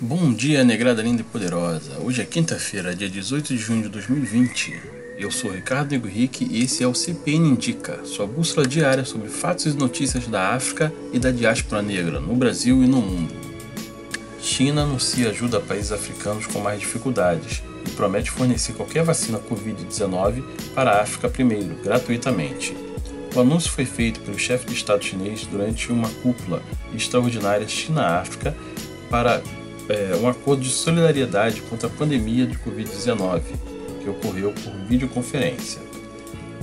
Bom dia, negrada linda e poderosa. Hoje é quinta-feira, dia 18 de junho de 2020. Eu sou Ricardo Henrique e esse é o CPN Indica, sua bússola diária sobre fatos e notícias da África e da diáspora negra no Brasil e no mundo. China anuncia ajuda a países africanos com mais dificuldades e promete fornecer qualquer vacina Covid-19 para a África primeiro, gratuitamente. O anúncio foi feito pelo chefe de Estado chinês durante uma cúpula extraordinária China-África para é, um acordo de solidariedade contra a pandemia de Covid-19, que ocorreu por videoconferência.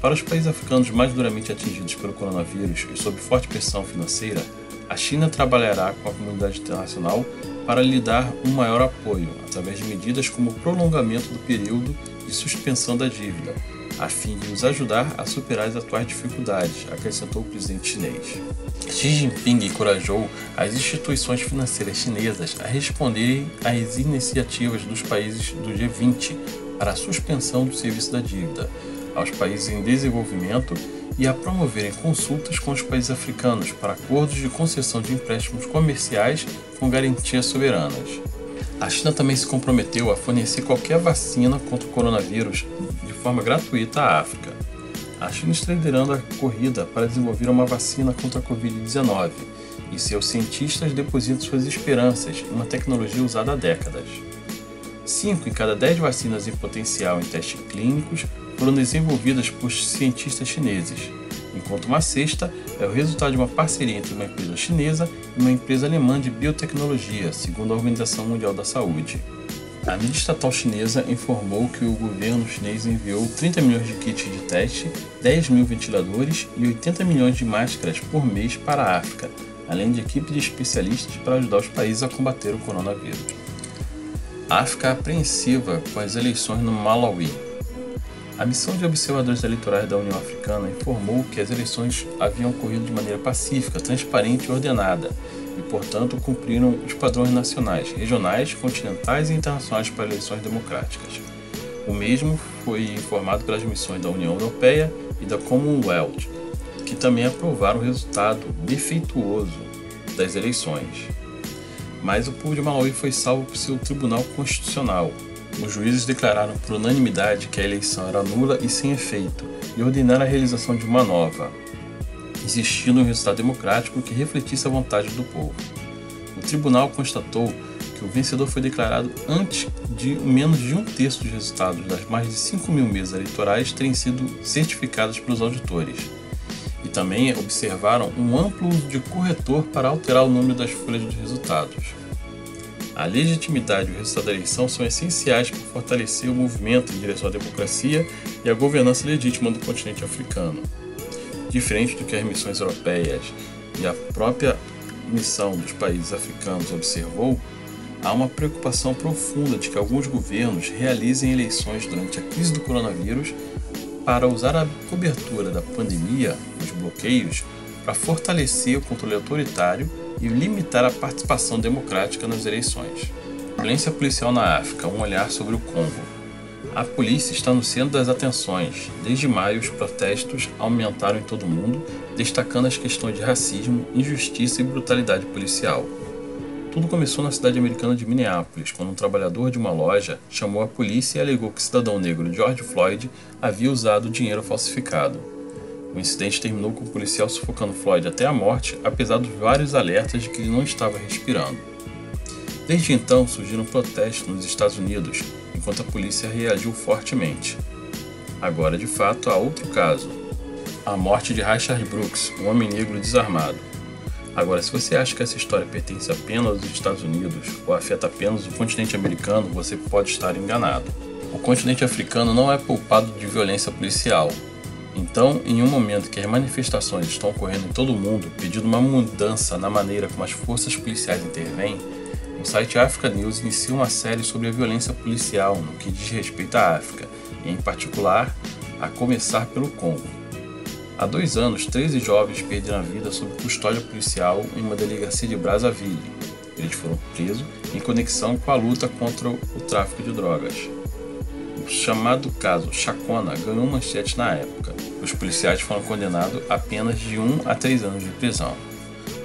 Para os países africanos mais duramente atingidos pelo coronavírus e sob forte pressão financeira, a China trabalhará com a comunidade internacional para lhe dar um maior apoio, através de medidas como o prolongamento do período de suspensão da dívida, a fim de os ajudar a superar as atuais dificuldades, acrescentou o presidente chinês. Xi Jinping encorajou as instituições financeiras chinesas a responderem às iniciativas dos países do G20 para a suspensão do serviço da dívida aos países em desenvolvimento e a promoverem consultas com os países africanos para acordos de concessão de empréstimos comerciais com garantias soberanas. A China também se comprometeu a fornecer qualquer vacina contra o coronavírus forma gratuita à África. A China está liderando a corrida para desenvolver uma vacina contra a Covid-19 e seus cientistas depositam suas esperanças em uma tecnologia usada há décadas. Cinco em cada dez vacinas em potencial em testes clínicos foram desenvolvidas por cientistas chineses, enquanto uma sexta é o resultado de uma parceria entre uma empresa chinesa e uma empresa alemã de biotecnologia, segundo a Organização Mundial da Saúde. A mídia estatal chinesa informou que o governo chinês enviou 30 milhões de kits de teste, 10 mil ventiladores e 80 milhões de máscaras por mês para a África, além de equipe de especialistas para ajudar os países a combater o coronavírus. A África apreensiva com as eleições no Malawi. A missão de observadores eleitorais da União Africana informou que as eleições haviam ocorrido de maneira pacífica, transparente e ordenada, e, portanto, cumpriram os padrões nacionais, regionais, continentais e internacionais para eleições democráticas. O mesmo foi informado pelas missões da União Europeia e da Commonwealth, que também aprovaram o resultado defeituoso das eleições. Mas o povo de Malawi foi salvo por seu Tribunal Constitucional, os juízes declararam por unanimidade que a eleição era nula e sem efeito e ordenaram a realização de uma nova, existindo um resultado democrático que refletisse a vontade do povo. O tribunal constatou que o vencedor foi declarado antes de menos de um terço dos resultados das mais de 5 mil mesas eleitorais terem sido certificadas pelos auditores. E também observaram um amplo uso de corretor para alterar o número das folhas de resultados. A legitimidade e o resultado da eleição são essenciais para fortalecer o movimento em direção à democracia e à governança legítima do continente africano. Diferente do que as missões europeias e a própria missão dos países africanos observou, há uma preocupação profunda de que alguns governos realizem eleições durante a crise do coronavírus para usar a cobertura da pandemia, os bloqueios, para fortalecer o controle autoritário e limitar a participação democrática nas eleições. Violência policial na África, um olhar sobre o Congo. A polícia está no centro das atenções. Desde maio, os protestos aumentaram em todo o mundo, destacando as questões de racismo, injustiça e brutalidade policial. Tudo começou na cidade americana de Minneapolis, quando um trabalhador de uma loja chamou a polícia e alegou que o cidadão negro George Floyd havia usado dinheiro falsificado. O incidente terminou com o policial sufocando Floyd até a morte, apesar dos vários alertas de que ele não estava respirando. Desde então surgiram protestos nos Estados Unidos, enquanto a polícia reagiu fortemente. Agora, de fato, há outro caso: a morte de Rashard Brooks, um homem negro desarmado. Agora, se você acha que essa história pertence apenas aos Estados Unidos ou afeta apenas o continente americano, você pode estar enganado. O continente africano não é poupado de violência policial, então, em um momento que as manifestações estão ocorrendo em todo o mundo, pedindo uma mudança na maneira como as forças policiais intervêm, o site Africa News inicia uma série sobre a violência policial no que diz respeito à África, em particular, a começar pelo Congo. Há dois anos, 13 jovens perderam a vida sob custódia policial em uma delegacia de Brazzaville. Eles foram presos em conexão com a luta contra o tráfico de drogas chamado caso Chacona ganhou manchete na época. Os policiais foram condenados a apenas de 1 a 3 anos de prisão.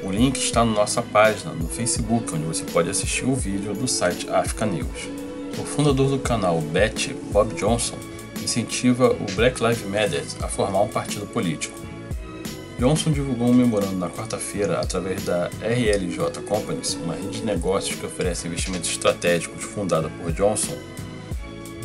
O link está na nossa página no Facebook, onde você pode assistir o vídeo do site Africa News. O fundador do canal Bet, Bob Johnson, incentiva o Black Lives Matter a formar um partido político. Johnson divulgou um memorando na quarta-feira através da RLJ Companies, uma rede de negócios que oferece investimentos estratégicos fundada por Johnson,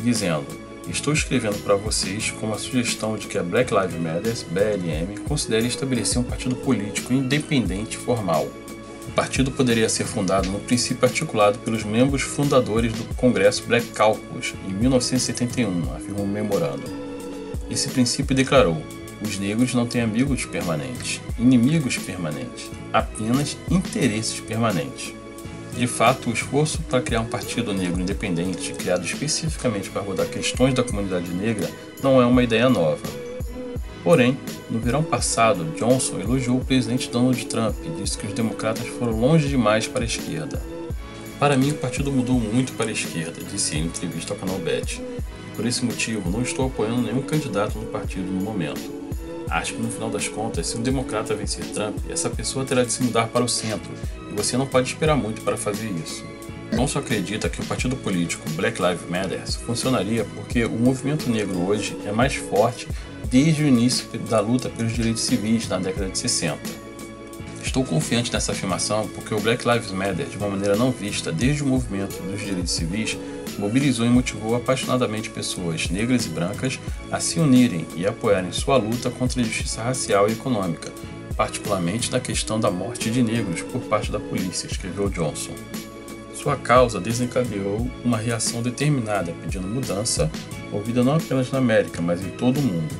dizendo: Estou escrevendo para vocês com a sugestão de que a Black Lives Matter (BLM) considere estabelecer um partido político independente formal. O partido poderia ser fundado no princípio articulado pelos membros fundadores do Congresso Black Caucus em 1971, afirmou o memorando. Esse princípio declarou: os negros não têm amigos permanentes, inimigos permanentes, apenas interesses permanentes. De fato, o esforço para criar um partido negro independente, criado especificamente para abordar questões da comunidade negra, não é uma ideia nova. Porém, no verão passado, Johnson elogiou o presidente Donald Trump e disse que os democratas foram longe demais para a esquerda. Para mim, o partido mudou muito para a esquerda, disse em entrevista ao canal Bet. Por esse motivo, não estou apoiando nenhum candidato no partido no momento. Acho que no final das contas, se um democrata vencer Trump, essa pessoa terá de se mudar para o centro, você não pode esperar muito para fazer isso. Não só acredita que o partido político Black Lives Matter funcionaria porque o movimento negro hoje é mais forte desde o início da luta pelos direitos civis na década de 60. Estou confiante nessa afirmação porque o Black Lives Matter, de uma maneira não vista desde o movimento dos direitos civis, mobilizou e motivou apaixonadamente pessoas negras e brancas a se unirem e apoiarem sua luta contra a injustiça racial e econômica, particularmente na questão da morte de negros por parte da polícia, escreveu Johnson. Sua causa desencadeou uma reação determinada pedindo mudança, ouvida não apenas na América, mas em todo o mundo.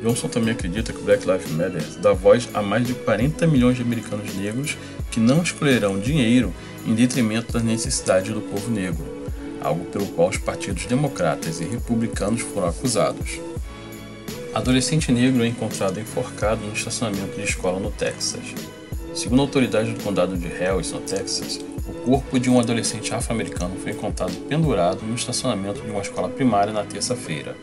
Johnson também acredita que o Black Lives Matter dá voz a mais de 40 milhões de americanos negros que não escolherão dinheiro em detrimento das necessidades do povo negro algo pelo qual os partidos democratas e republicanos foram acusados. Adolescente negro é encontrado enforcado no estacionamento de escola no Texas. Segundo autoridades do condado de Harris, no Texas, o corpo de um adolescente afro-americano foi encontrado pendurado no estacionamento de uma escola primária na terça-feira.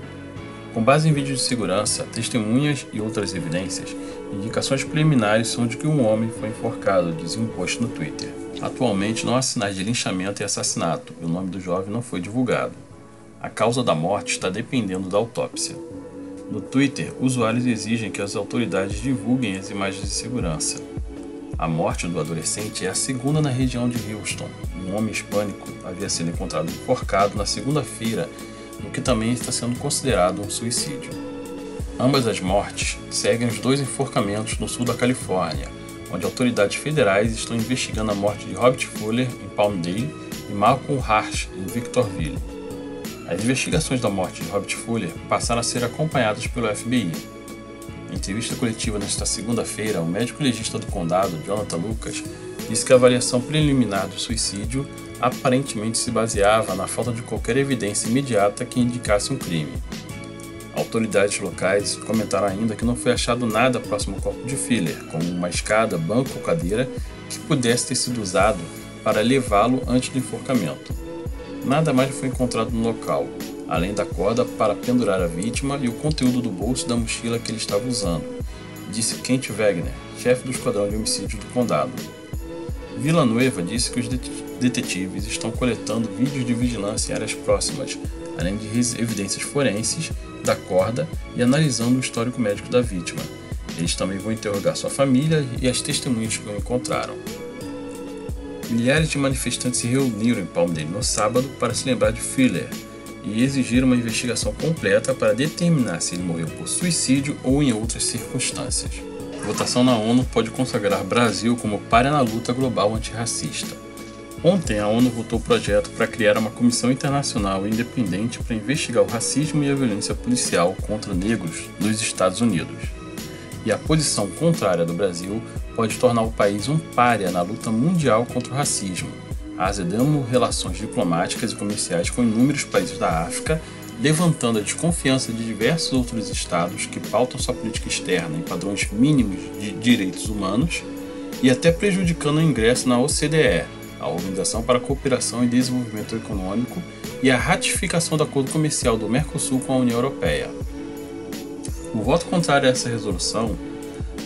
Com base em vídeos de segurança, testemunhas e outras evidências, indicações preliminares são de que um homem foi enforcado, dizia um post no Twitter. Atualmente não há sinais de linchamento e assassinato, e o nome do jovem não foi divulgado. A causa da morte está dependendo da autópsia. No Twitter, usuários exigem que as autoridades divulguem as imagens de segurança. A morte do adolescente é a segunda na região de Houston. Um homem hispânico havia sido encontrado enforcado na segunda-feira, no que também está sendo considerado um suicídio. Ambas as mortes seguem os dois enforcamentos no sul da Califórnia, onde autoridades federais estão investigando a morte de Robert Fuller em Palmdale e Malcolm Harsh em Victorville. As investigações da morte de Robert Fuller passaram a ser acompanhadas pelo FBI. Em entrevista coletiva nesta segunda-feira, o médico legista do condado, Jonathan Lucas, disse que a avaliação preliminar do suicídio aparentemente se baseava na falta de qualquer evidência imediata que indicasse um crime. Autoridades locais comentaram ainda que não foi achado nada próximo ao corpo de Filler, como uma escada, banco ou cadeira que pudesse ter sido usado para levá-lo antes do enforcamento. Nada mais foi encontrado no local, além da corda para pendurar a vítima e o conteúdo do bolso da mochila que ele estava usando, disse Kent Wagner, chefe do esquadrão de homicídio do condado. Villanueva disse que os detetives estão coletando vídeos de vigilância em áreas próximas, além de evidências forenses da corda e analisando o histórico médico da vítima. Eles também vão interrogar sua família e as testemunhas que o encontraram. Milhares de manifestantes se reuniram em Palmdale no sábado para se lembrar de Fuller e exigir uma investigação completa para determinar se ele morreu por suicídio ou em outras circunstâncias. Votação na ONU pode consagrar Brasil como páreo na luta global antirracista. Ontem, a ONU votou o projeto para criar uma comissão internacional independente para investigar o racismo e a violência policial contra negros nos Estados Unidos. E a posição contrária do Brasil pode tornar o país um párea na luta mundial contra o racismo, azedando relações diplomáticas e comerciais com inúmeros países da África, levantando a desconfiança de diversos outros estados que pautam sua política externa em padrões mínimos de direitos humanos e até prejudicando o ingresso na OCDE, a Organização para a Cooperação e Desenvolvimento Econômico e a ratificação do acordo comercial do Mercosul com a União Europeia. O voto contrário a essa resolução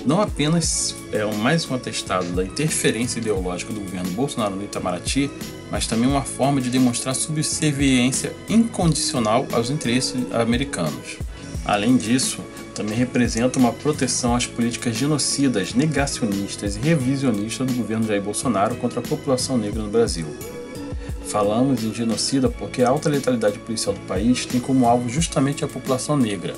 não apenas é mais um atestado da interferência ideológica do governo Bolsonaro no Itamaraty, mas também uma forma de demonstrar subserviência incondicional aos interesses americanos. Além disso, também representa uma proteção às políticas genocidas, negacionistas e revisionistas do governo Jair Bolsonaro contra a população negra no Brasil. Falamos em genocida porque a alta letalidade policial do país tem como alvo justamente a população negra.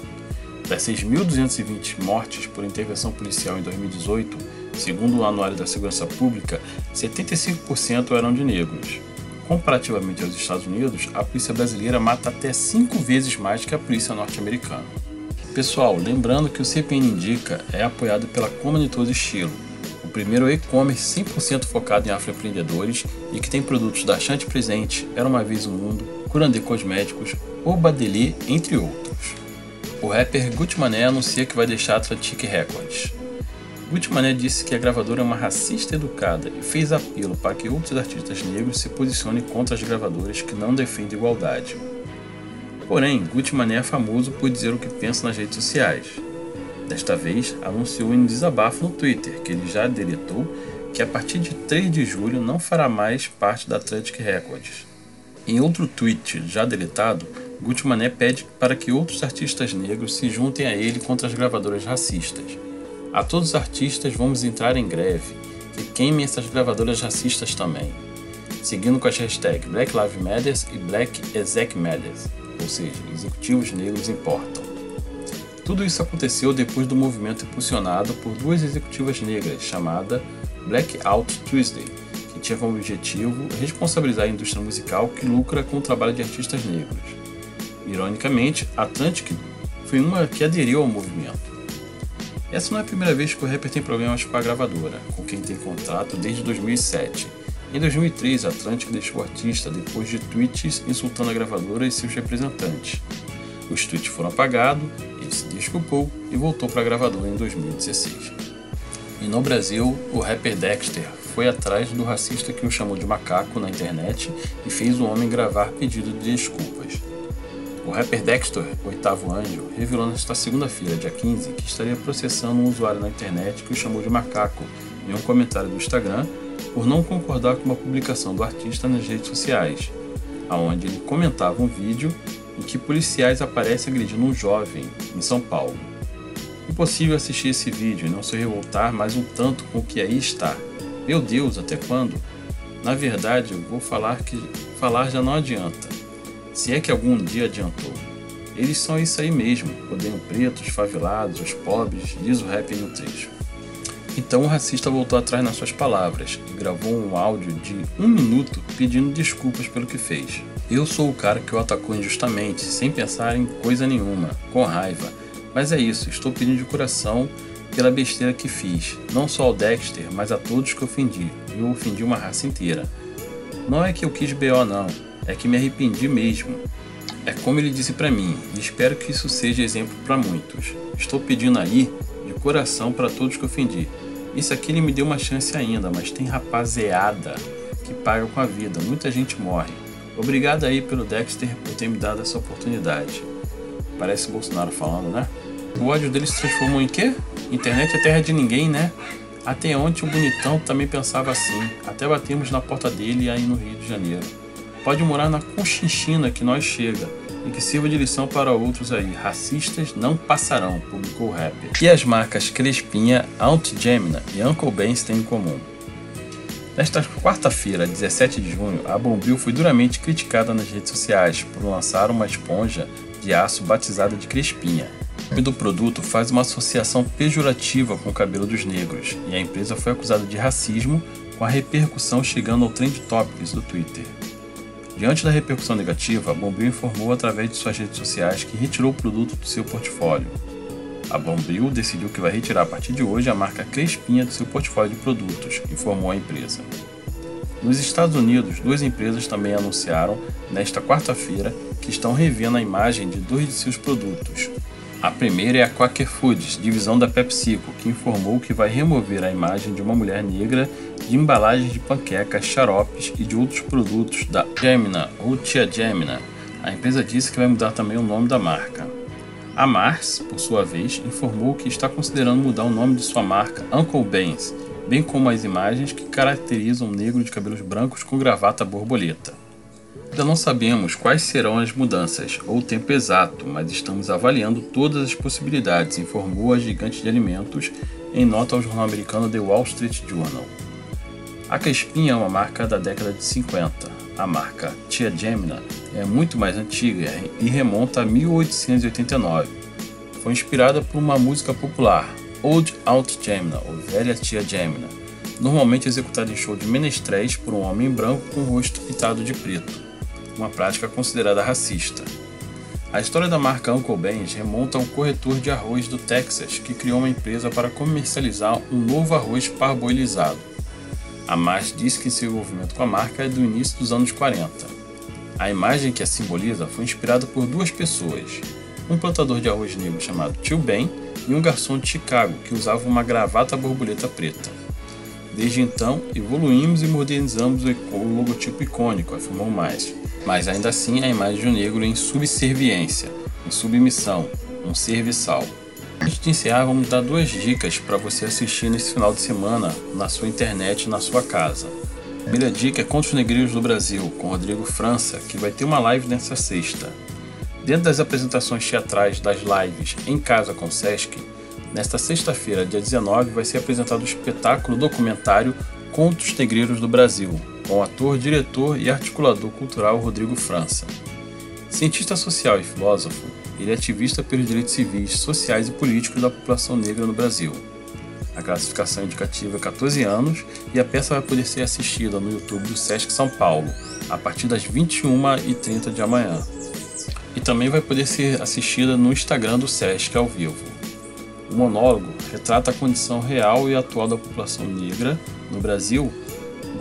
Das 6.220 mortes por intervenção policial em 2018, segundo o Anuário da Segurança Pública, 75% eram de negros. Comparativamente aos Estados Unidos, a polícia brasileira mata até cinco vezes mais que a polícia norte-americana. Pessoal, lembrando que o CPN Indica é apoiado pela Comunitos Estilo, o primeiro e-commerce 100% focado em afroempreendedores e que tem produtos da Chante Presente, Era Uma Vez o Mundo, Curandê Cosméticos, Obadelê, entre outros. O rapper Gucci Mané anuncia que vai deixar a Atlantic Records. Gucci Mané disse que a gravadora é uma racista educada e fez apelo para que outros artistas negros se posicionem contra as gravadoras que não defendem igualdade. Porém, Gucci Mané é famoso por dizer o que pensa nas redes sociais. Desta vez, anunciou em desabafo no Twitter que ele já deletou que a partir de 3 de julho não fará mais parte da Atlantic Records. Em outro tweet já deletado, Gucci Mané pede para que outros artistas negros se juntem a ele contra as gravadoras racistas. A todos os artistas vamos entrar em greve, que queimem essas gravadoras racistas também. Seguindo com as hashtags Black Lives Matter e Black Exec Matters ou seja, executivos negros importam. Tudo isso aconteceu depois do movimento impulsionado por duas executivas negras chamada Blackout Tuesday, que tinha como objetivo responsabilizar a indústria musical que lucra com o trabalho de artistas negros. Ironicamente, Atlantic foi uma que aderiu ao movimento. Essa não é a primeira vez que o rapper tem problemas com a gravadora, com quem tem contrato desde 2007 em 2003, a Atlantic deixou o artista depois de tweets insultando a gravadora e seus representantes. Os tweets foram apagados, ele se desculpou e voltou para a gravadora em 2016. E no Brasil, o rapper Dexter foi atrás do racista que o chamou de macaco na internet e fez o homem gravar pedido de desculpas. O rapper Dexter, oitavo anjo, revelou nesta segunda-feira, dia 15, que estaria processando um usuário na internet que o chamou de macaco em um comentário do Instagram por não concordar com uma publicação do artista nas redes sociais, aonde ele comentava um vídeo em que policiais aparecem agredindo um jovem em São Paulo. Impossível assistir esse vídeo e não se revoltar mais um tanto com o que aí está. Meu Deus, até quando? Na verdade, eu vou falar que falar já não adianta. Se é que algum dia adiantou. Eles são isso aí mesmo, odeiam pretos, favelados, os pobres, diz o rap no trecho. Então o racista voltou atrás nas suas palavras e gravou um áudio de um minuto pedindo desculpas pelo que fez. Eu sou o cara que o atacou injustamente, sem pensar em coisa nenhuma, com raiva. Mas é isso, estou pedindo de coração pela besteira que fiz, não só ao Dexter, mas a todos que ofendi. Eu ofendi uma raça inteira. Não é que eu quis BO não, é que me arrependi mesmo. É como ele disse para mim, e espero que isso seja exemplo para muitos. Estou pedindo aí de coração para todos que ofendi. Isso aqui ele me deu uma chance ainda, mas tem rapaziada que paga com a vida. Muita gente morre. Obrigado aí pelo Dexter por ter me dado essa oportunidade. Parece Bolsonaro falando, né? O ódio dele se transformou em quê? Internet é terra de ninguém, né? Até ontem o bonitão também pensava assim. Até batemos na porta dele aí no Rio de Janeiro. Pode morar na Conchinchina que nós chega e que sirva de lição para outros aí. Racistas não passarão, publicou o rapper. E as marcas Crespinha, Aunt Gemina e Uncle Ben's têm em comum. Nesta quarta-feira, 17 de junho, a Bombril foi duramente criticada nas redes sociais por lançar uma esponja de aço batizada de Crespinha. O nome do produto faz uma associação pejorativa com o cabelo dos negros e a empresa foi acusada de racismo com a repercussão chegando ao Trend Topics do Twitter. Diante da repercussão negativa, a Bombril informou através de suas redes sociais que retirou o produto do seu portfólio. A Bombril decidiu que vai retirar a partir de hoje a marca Crespinha do seu portfólio de produtos, informou a empresa. Nos Estados Unidos, duas empresas também anunciaram, nesta quarta-feira, que estão revendo a imagem de dois de seus produtos. A primeira é a Quaker Foods, divisão da PepsiCo, que informou que vai remover a imagem de uma mulher negra de embalagens de panquecas, xaropes e de outros produtos da Gemina ou Tia Gemina. A empresa disse que vai mudar também o nome da marca. A Mars, por sua vez, informou que está considerando mudar o nome de sua marca Uncle Ben's, bem como as imagens que caracterizam um negro de cabelos brancos com gravata borboleta. Ainda não sabemos quais serão as mudanças ou o tempo exato, mas estamos avaliando todas as possibilidades, informou a gigante de alimentos em nota ao jornal americano The Wall Street Journal. A Crespin é uma marca da década de 50. A marca Tia Gemina é muito mais antiga e remonta a 1889. Foi inspirada por uma música popular, Old Aunt Gemina, ou Velha Tia Gemina, normalmente executada em show de menestréis por um homem branco com o rosto pintado de preto, uma prática considerada racista. A história da marca Uncle Ben's remonta a um corretor de arroz do Texas que criou uma empresa para comercializar um novo arroz parboilizado. A Mars diz que seu envolvimento com a marca é do início dos anos 40. A imagem que a simboliza foi inspirada por duas pessoas, um plantador de arroz negro chamado Tio Ben e um garçom de Chicago que usava uma gravata borboleta preta. Desde então, evoluímos e modernizamos o logotipo icônico, afirmou mais. Mas ainda assim, a imagem do negro em subserviência, em submissão, um serviçal. Antes de encerrar, vamos dar duas dicas para você assistir nesse final de semana na sua internet, na sua casa. A primeira dica é Contos Negreiros do Brasil, com Rodrigo França, que vai ter uma live nessa sexta. Dentro das apresentações teatrais das lives Em Casa com Sesc, nesta sexta-feira, dia 19, vai ser apresentado o espetáculo documentário Contos Negreiros do Brasil, com o ator, diretor e articulador cultural Rodrigo França. Cientista social e filósofo, ele é ativista pelos direitos civis, sociais e políticos da população negra no Brasil. A classificação indicativa é 14 anos e a peça vai poder ser assistida no YouTube do Sesc São Paulo, a partir das 21h30 de amanhã e também vai poder ser assistida no Instagram do SESC ao vivo. O monólogo retrata a condição real e atual da população negra no Brasil,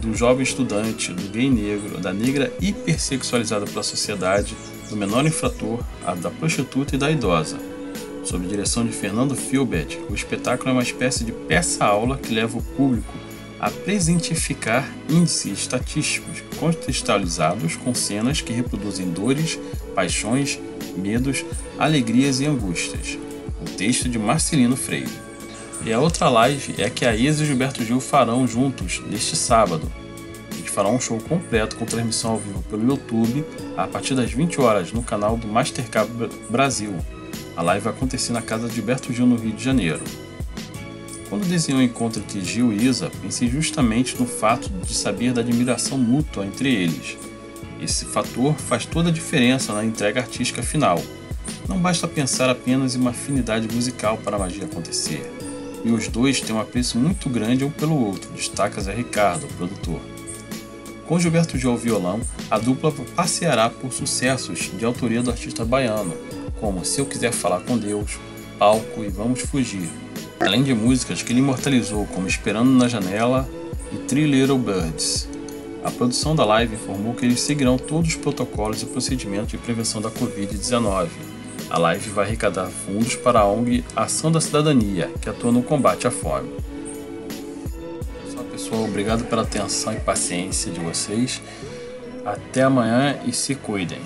do jovem estudante, do gay negro, da negra hipersexualizada pela sociedade, do menor infrator, da prostituta e da idosa. Sob direção de Fernando Filbert, o espetáculo é uma espécie de peça-aula que leva o público a presentificar índices estatísticos contextualizados com cenas que reproduzem dores, paixões, medos, alegrias e angústias. O texto de Marcelino Freire. E a outra live é que a Isa e Gilberto Gil farão juntos neste sábado. Gente fará um show completo com transmissão ao vivo pelo YouTube a partir das 20 horas no canal do Mastercard Brasil. A live vai acontecer na casa de Gilberto Gil no Rio de Janeiro. Quando desenhou o encontro entre Gil e Isa, pensei justamente no fato de saber da admiração mútua entre eles. Esse fator faz toda a diferença na entrega artística final. Não basta pensar apenas em uma afinidade musical para a magia acontecer. E os dois têm um apreço muito grande um pelo outro, destaca Zé Ricardo, o produtor. Com Gilberto Gil ao violão, a dupla passeará por sucessos de autoria do artista baiano, como Se Eu Quiser Falar com Deus, Palco e Vamos Fugir, além de músicas que ele imortalizou como Esperando na Janela e Three Little Birds. A produção da live informou que eles seguirão todos os protocolos e procedimentos de prevenção da Covid-19. A live vai arrecadar fundos para a ONG Ação da Cidadania, que atua no combate à fome. Só pessoal, obrigado pela atenção e paciência de vocês. Até amanhã e se cuidem.